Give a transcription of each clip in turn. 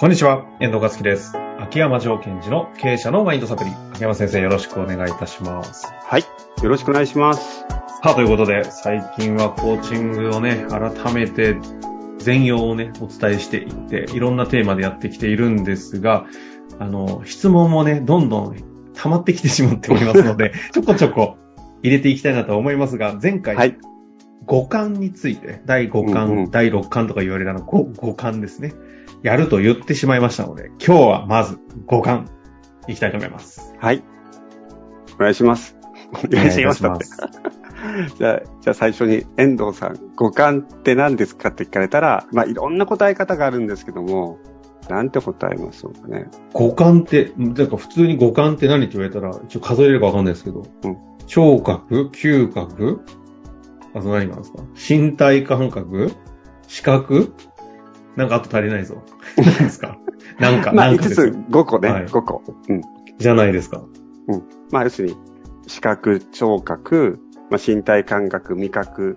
こんにちは、遠藤和樹です。秋山条件時の経営者のマインドサプリ。秋山先生、よろしくお願いいたします。はい。よろしくお願いします。さあ、ということで、最近はコーチングをね、改めて全容をね、お伝えしていって、いろんなテーマでやってきているんですが、あの、質問もね、どんどん溜まってきてしまっておりますので、ちょこちょこ入れていきたいなと思いますが、前回、はい。五感について、第5巻、うんうん第6巻とか言われるあの五五感ですね。やると言ってしまいましたので、今日はまず五感、いきたいと思います。はい。お願いします。お願いします。お願いいたしじゃあ、じゃあ最初に遠藤さん、五感って何ですかって聞かれたら、まあいろんな答え方があるんですけども、なんて答えましょうかね。五感って、なんか普通に五感って何って言われたら、ちょ数えれるかわかんないですけど、うん聴覚、嗅覚、あと何があるんですか？身体感覚視覚なんかあと足りないぞ。何ですか？なんか、まあ5なんかですよつ、5個ね、はい5個。うん。じゃないですか。まあ要するに、視覚、聴覚、まあ身体感覚、味覚、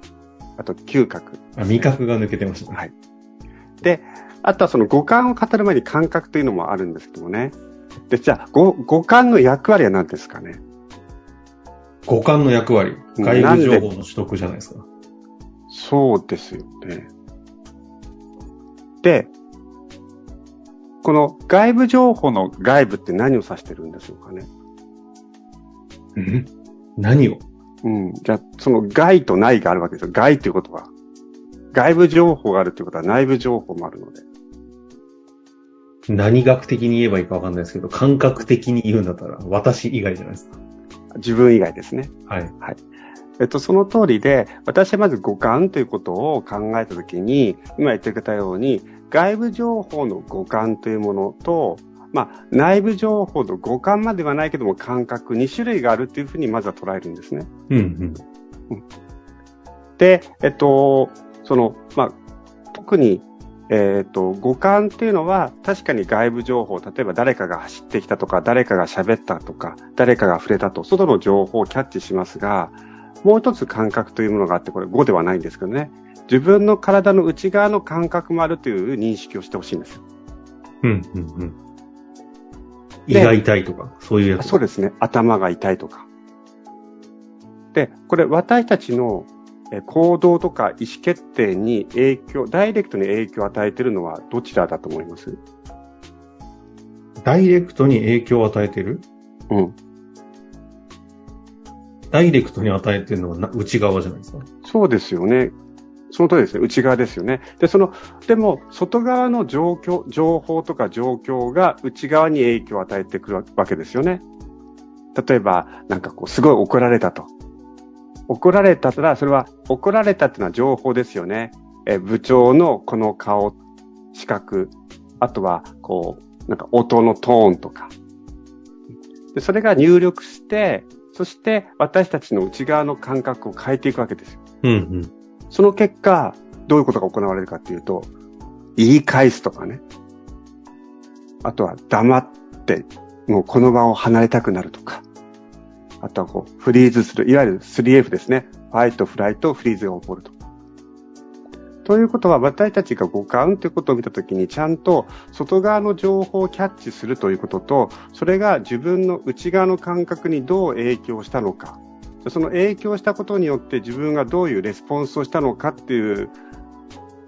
あと嗅覚。あ味覚が抜けてましたね。はい。で、あとはその五感を語る前に感覚というのもあるんですけどもね。で、じゃあ、五五感の役割は何ですかね？五感の役割。うん外部情報の取得じゃないですか。そうですよね。で、この外部情報の外部って何を指してるんでしょうかね。うん？何を？うん。じゃあ、その外と内があるわけですよ。外ということは。外部情報があるということは内部情報もあるので。何学的に言えばいいかわかんないですけど、感覚的に言うんだったら、私以外じゃないですか。自分以外ですね。はい。えっと、その通りで、私はまず五感ということを考えたときに、今言ってくれたように、外部情報の五感というものと、まあ、内部情報の五感まではないけども感覚2種類があるというふうにまずは捉えるんですね。うんで、えっと、その、まあ、特に、えっと、五感っていうのは確かに外部情報、例えば誰かが走ってきたとか、誰かが喋ったとか、誰かが触れたと、外の情報をキャッチしますが、もう一つ感覚というものがあって、これ5ではないんですけどね。自分の体の内側の感覚もあるという認識をしてほしいんですよ。うん。うん。うん。うん。胃が痛いとか、そういうやつ。そうですね。頭が痛いとか。で、これ私たちのえ行動とか意思決定に影響、ダイレクトに影響を与えているのはどちらだと思います？ダイレクトに影響を与えてる？うん。ダイレクトに与えてるのはな内側じゃないですか。そうですよね。その通りですね。内側ですよね。で、その、でも、外側の状況、情報とか状況が内側に影響を与えてくるわけですよね。例えば、なんかこう、すごい怒られたと。怒られたら、それは、怒られたっていうのは情報ですよね。え、部長のこの顔、視覚、あとは、こう、なんか音のトーンとか。で、それが入力して、そして私たちの内側の感覚を変えていくわけですよ。うんうん。その結果、どういうことが行われるかっていうと、言い返すとかね。あとは黙って、もうこの場を離れたくなるとか。あとはこう、フリーズする。いわゆる 3F ですね。ファイト、フライト、フリーズが起こると。ということは、私たちが五感ということを見たときに、ちゃんと外側の情報をキャッチするということと、それが自分の内側の感覚にどう影響したのか。その影響したことによって自分がどういうレスポンスをしたのかっていう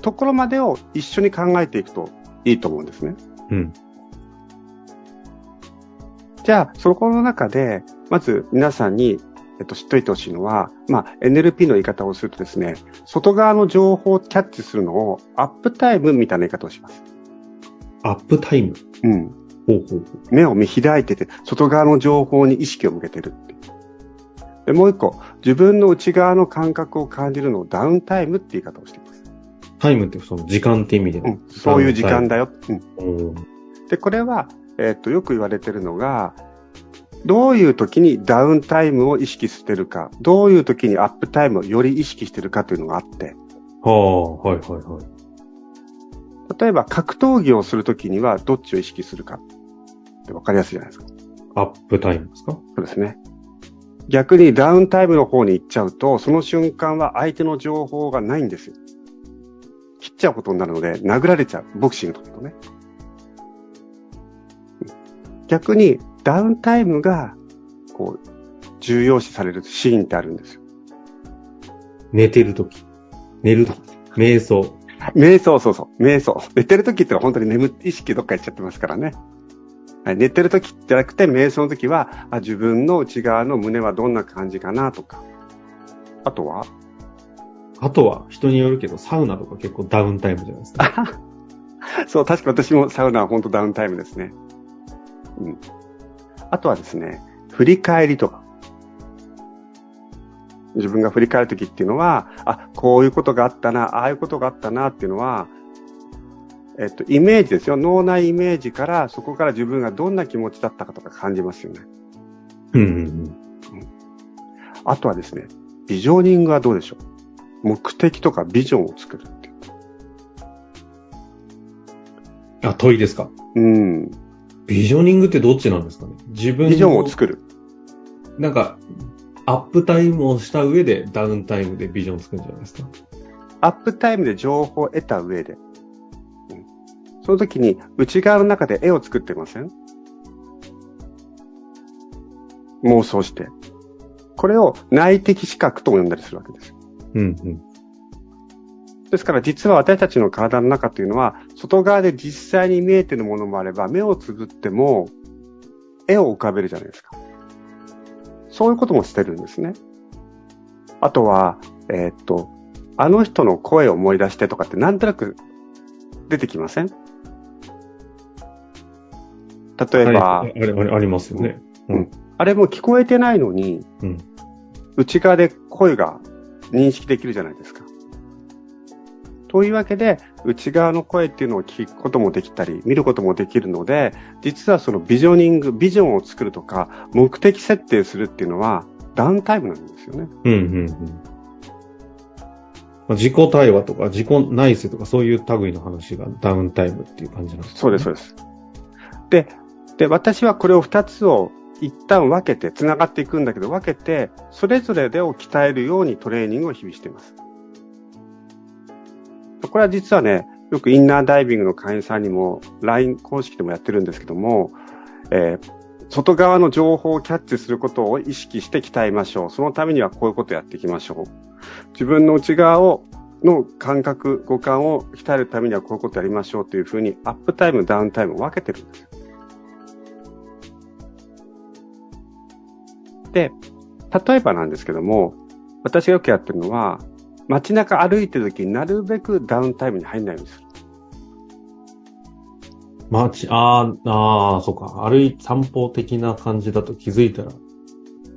ところまでを一緒に考えていくといいと思うんですね。うん。じゃあ、そこの中で、まず皆さんに、えっと、知っといてほしいのは、まあ、NLP の言い方をするとですね、外側の情報をキャッチするのをアップタイムみたいな言い方をします。アップタイム？うん。ほうほう。目を見開いてて、外側の情報に意識を向けてる。で、もう一個、自分の内側の感覚を感じるのをダウンタイムって言い方をしています。タイムってその時間って意味で。うん。そういう時間だよ。うん。うん。で、これは、えっと、よく言われてるのが、どういう時にダウンタイムを意識してるか、どういう時にアップタイムをより意識してるかというのがあって、はあ、はいはいはい。例えば格闘技をするときにはどっちを意識するかってわかりやすいじゃないですか。アップタイムですか？そうですね。逆にダウンタイムの方に行っちゃうと、その瞬間は相手の情報がないんですよ。切っちゃうことになるので、殴られちゃう。ボクシングとかとね。逆にダウンタイムが、こう、重要視されるシーンってあるんですよ。寝てるとき。寝るとき。瞑想。瞑想、そうそう。瞑想。寝てる時ってのは本当に眠って意識どっか行っちゃってますからね。はい、寝てる時じゃなくて、瞑想の時はあ、自分の内側の胸はどんな感じかなとか。あとは？あとは、人によるけど、サウナとか結構ダウンタイムじゃないですか。そう、確か私もサウナは本当ダウンタイムですね。うん。あとはですね、振り返りとか。自分が振り返るときっていうのは、あ、こういうことがあったな、ああいうことがあったなっていうのは、えっと、イメージですよ。脳内イメージから、そこから自分がどんな気持ちだったかとか感じますよね。うんうんうん。あとはですね、ビジョニングはどうでしょう目的とかビジョンを作るっていう。あ、問いですか？うん。ビジョニングってどっちなんですかね？自分ビジョンを作る。なんか、アップタイムをした上でダウンタイムでビジョン作るんじゃないですか？アップタイムで情報を得た上で、うん、その時に内側の中で絵を作ってません？妄想して。これを内的視覚とも呼んだりするわけです。うんうん。ですから実は私たちの体の中というのは、外側で実際に見えてるものもあれば、目をつぶっても絵を浮かべるじゃないですか。そういうこともしてるんですね。あとは、えー、っと、あの人の声を思い出してとかってなんとなく出てきません？例えば、はい、あれ、ありますよね。うん。あれも聞こえてないのに、うん、内側で声が認識できるじゃないですか。というわけで、内側の声っていうのを聞くこともできたり、見ることもできるので、実はそのビジョニング、ビジョンを作るとか、目的設定するっていうのは、ダウンタイムなんですよね。うんうんうん。自己対話とか、自己内省とか、そういう類の話がダウンタイムっていう感じなんですか、ね、そうです、そうです。で、で、私はこれを二つを一旦分けて、繋がっていくんだけど、分けて、それぞれでを鍛えるようにトレーニングを日々しています。これは実はね、よくインナーダイビングの会員さんにも LINE 公式でもやってるんですけども、えー、外側の情報をキャッチすることを意識して鍛えましょう。そのためにはこういうことをやっていきましょう。自分の内側をの感覚、五感を鍛えるためにはこういうことをやりましょうというふうにアップタイム、ダウンタイムを分けてるんです。で、例えばなんですけども、私がよくやってるのは、街中歩いてる時になるべくダウンタイムに入んないようにする。街、ああ、ああ、そうか。歩い、散歩的な感じだと気づいたら、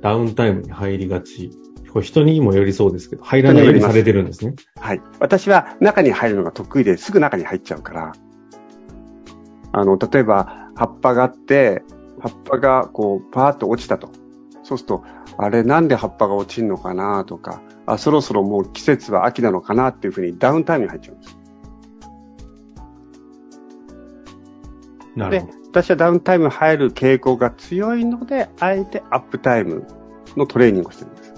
ダウンタイムに入りがち。これ人にもよりそうですけど、入らないようにされてるんですね。はい。私は中に入るのが得意ですぐ中に入っちゃうから、あの、例えば葉っぱがあって、葉っぱがこう、パーッと落ちたと。そうすると、あれなんで葉っぱが落ちるのかなとか、あ、そろそろもう季節は秋なのかなっていうふうにダウンタイムに入っちゃうんです。で、私はダウンタイム入る傾向が強いので、あえてアップタイムのトレーニングをしてるんです。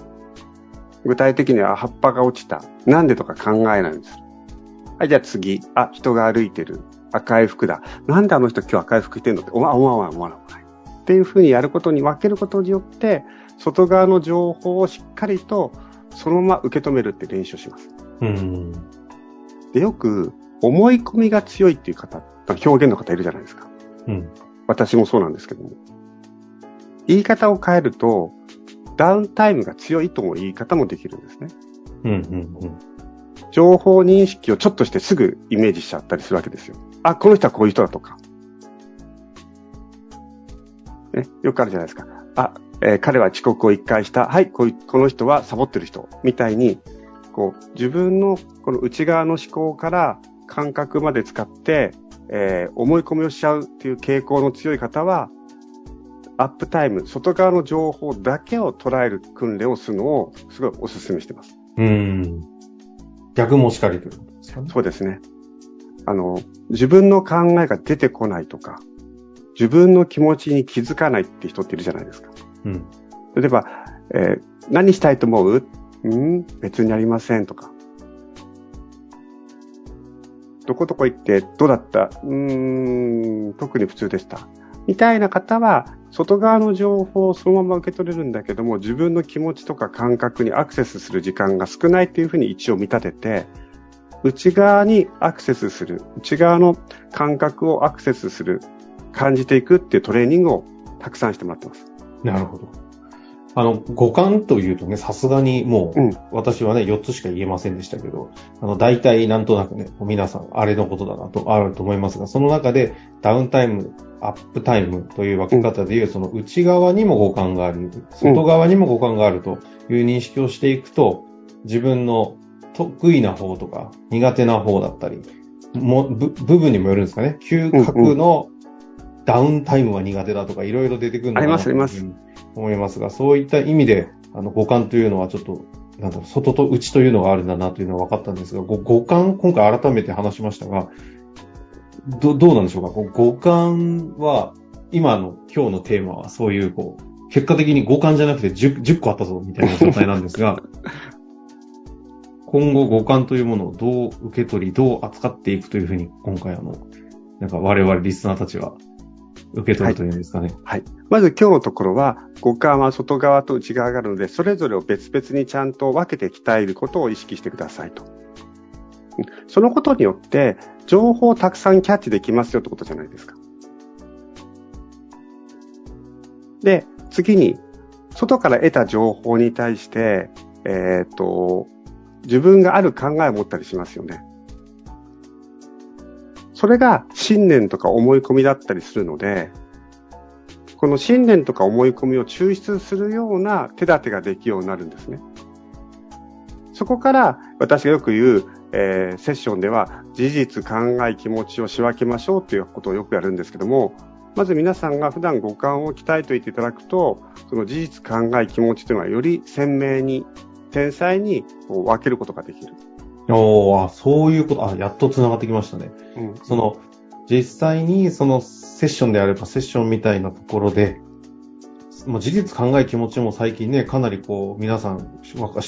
具体的には葉っぱが落ちた。なんでとか考えないんです。はい、じゃあ次。あ、人が歩いてる。赤い服だ。なんであの人今日赤い服着てんのって思わない、思わない、思わない。っていうふうにやることに分けることによって、外側の情報をしっかりとそのまま受け止めるって練習をします。うん、でよく、思い込みが強いっていう方、表現の方いるじゃないですか。うん、私もそうなんですけども。言い方を変えると、ダウンタイムが強いとも言い方もできるんですね。うんうんうん、情報認識をちょっとしてすぐイメージしちゃったりするわけですよ。あ、この人はこういう人だとか。ね、よくあるじゃないですか。あ、えー、彼は遅刻を一回した。はい、ここの人はサボってる人。みたいに、こう、自分のこの内側の思考から感覚まで使って、えー、思い込みをしちゃうっていう傾向の強い方は、アップタイム、外側の情報だけを捉える訓練をするのをすごいお勧めしてます。うん。逆もしかりということですかね。そうですね。あの、自分の考えが出てこないとか、自分の気持ちに気づかないって人っているじゃないですか。うん。例えば、えー、何したいと思う？うん？別にありませんとか。どこどこ行って？どうだった？うーん、特に普通でした。みたいな方は、外側の情報をそのまま受け取れるんだけども、自分の気持ちとか感覚にアクセスする時間が少ないっていうふうに一応見立てて、内側にアクセスする、内側の感覚をアクセスする、感じていくっていうトレーニングをたくさんしてもらってます。なるほど。あの、五感というとね、さすがにもう、うん私はね、4つしか言えませんでしたけど、あの、大体なんとなくね、皆さん、あれのことだなと、あると思いますが、その中で、ダウンタイム、アップタイムという分け方でいう、その内側にも五感がある、外側にも五感があるという認識をしていくと、自分の得意な方とか、苦手な方だったり、もぶ部分にもよるんですかね。嗅覚のダウンタイムは苦手だとか、いろいろ出てくるのかなと思いますが、そういった意味で、あの、五感というのはちょっと、なんだろう、外と内というのがあるんだなというのは分かったんですが、ご五感、今回改めて話しましたが、ど、どうなんでしょうか？五感は、今の、今日のテーマはそういう、こう、結果的に五感じゃなくて 10, 10個あったぞ、みたいな状態なんですが、今後五感というものをどう受け取り、どう扱っていくというふうに、今回あの、なんか我々リスナーたちは受け取るというんですかね。はい。まず今日のところは、五感は外側と内側があるので、それぞれを別々にちゃんと分けて鍛えることを意識してくださいと。そのことによって、情報をたくさんキャッチできますよってことじゃないですか。で、次に、外から得た情報に対して、えっ、と、自分がある考えを持ったりしますよね。それが信念とか思い込みだったりするので、この信念とか思い込みを抽出するような手立てができるようになるんですね。そこから私がよく言う、えーセッションでは事実、考え、気持ちを仕分けましょうということをよくやるんですけども、まず皆さんが普段五感を鍛えておいていただくと、その事実、考え、気持ちというのはより鮮明に、天才に分けることができる。おーあ、そういうこと、あ、やっと繋がってきましたね。うんその、実際にそのセッションであればセッションみたいなところで、もう事実考え気持ちも最近ね、かなりこう、皆さん、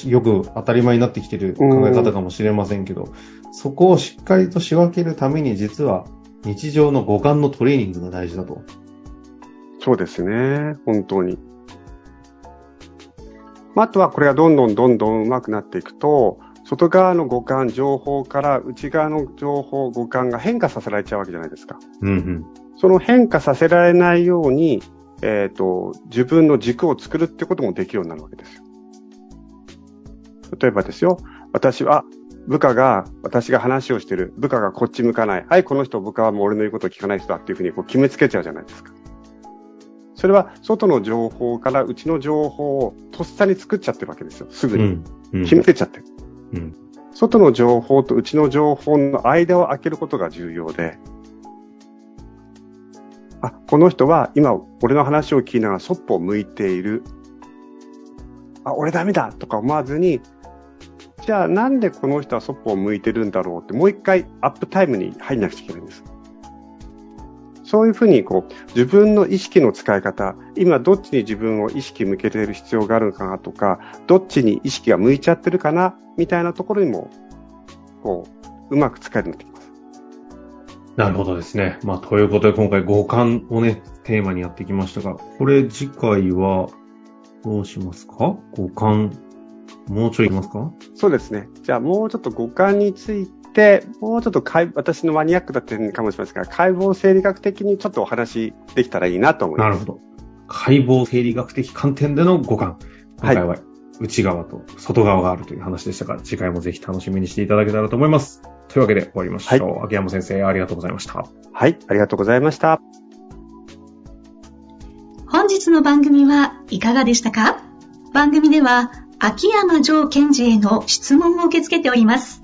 よく当たり前になってきてる考え方かもしれませんけど、そこをしっかりと仕分けるために実は日常の五感のトレーニングが大事だと。そうですね。本当に。まああとはこれがどんどんどんどん上手くなっていくと、外側の五感、情報から内側の情報、五感が変化させられちゃうわけじゃないですか。うんうん。その変化させられないように、えっ、と、自分の軸を作るってこともできるようになるわけですよ。例えばですよ、私は、部下が、私が話をしてる、部下がこっち向かない。はい、この人、部下はもう俺の言うことを聞かない人だっていうふうにこう決めつけちゃうじゃないですか。それは、外の情報から内の情報をとっさに作っちゃってるわけですよ。すぐに。決めてちゃってる。外の情報とうちの情報の間を空けることが重要で、あ、この人は今俺の話を聞きながらそっぽを向いている。あ、俺ダメだとか思わずに、じゃあなんでこの人はそっぽを向いてるんだろうってもう一回アップタイムに入んなくちゃいけないんです。そういうふうにこう自分の意識の使い方、今どっちに自分を意識向けている必要があるのかなとか、どっちに意識が向いちゃってるかなみたいなところにも、こう、うまく使えるようになってきます。なるほどですね。まあ、ということで今回五感をね、テーマにやってきましたが、これ次回はどうしますか？五感。もうちょいいきますか？そうですね。じゃあもうちょっと五感について、もうちょっと解私のマニアックだったかもしれませんが、解剖生理学的にちょっとお話できたらいいなと思います。なるほど。解剖生理学的観点での五感。今回は内側と外側があるという話でしたが、次回もぜひ楽しみにしていただけたらと思います。というわけで終わりましょう。秋山先生、ありがとうございました。はい、ありがとうございました。本日の番組はいかがでしたか？番組では秋山城賢治への質問を受け付けております。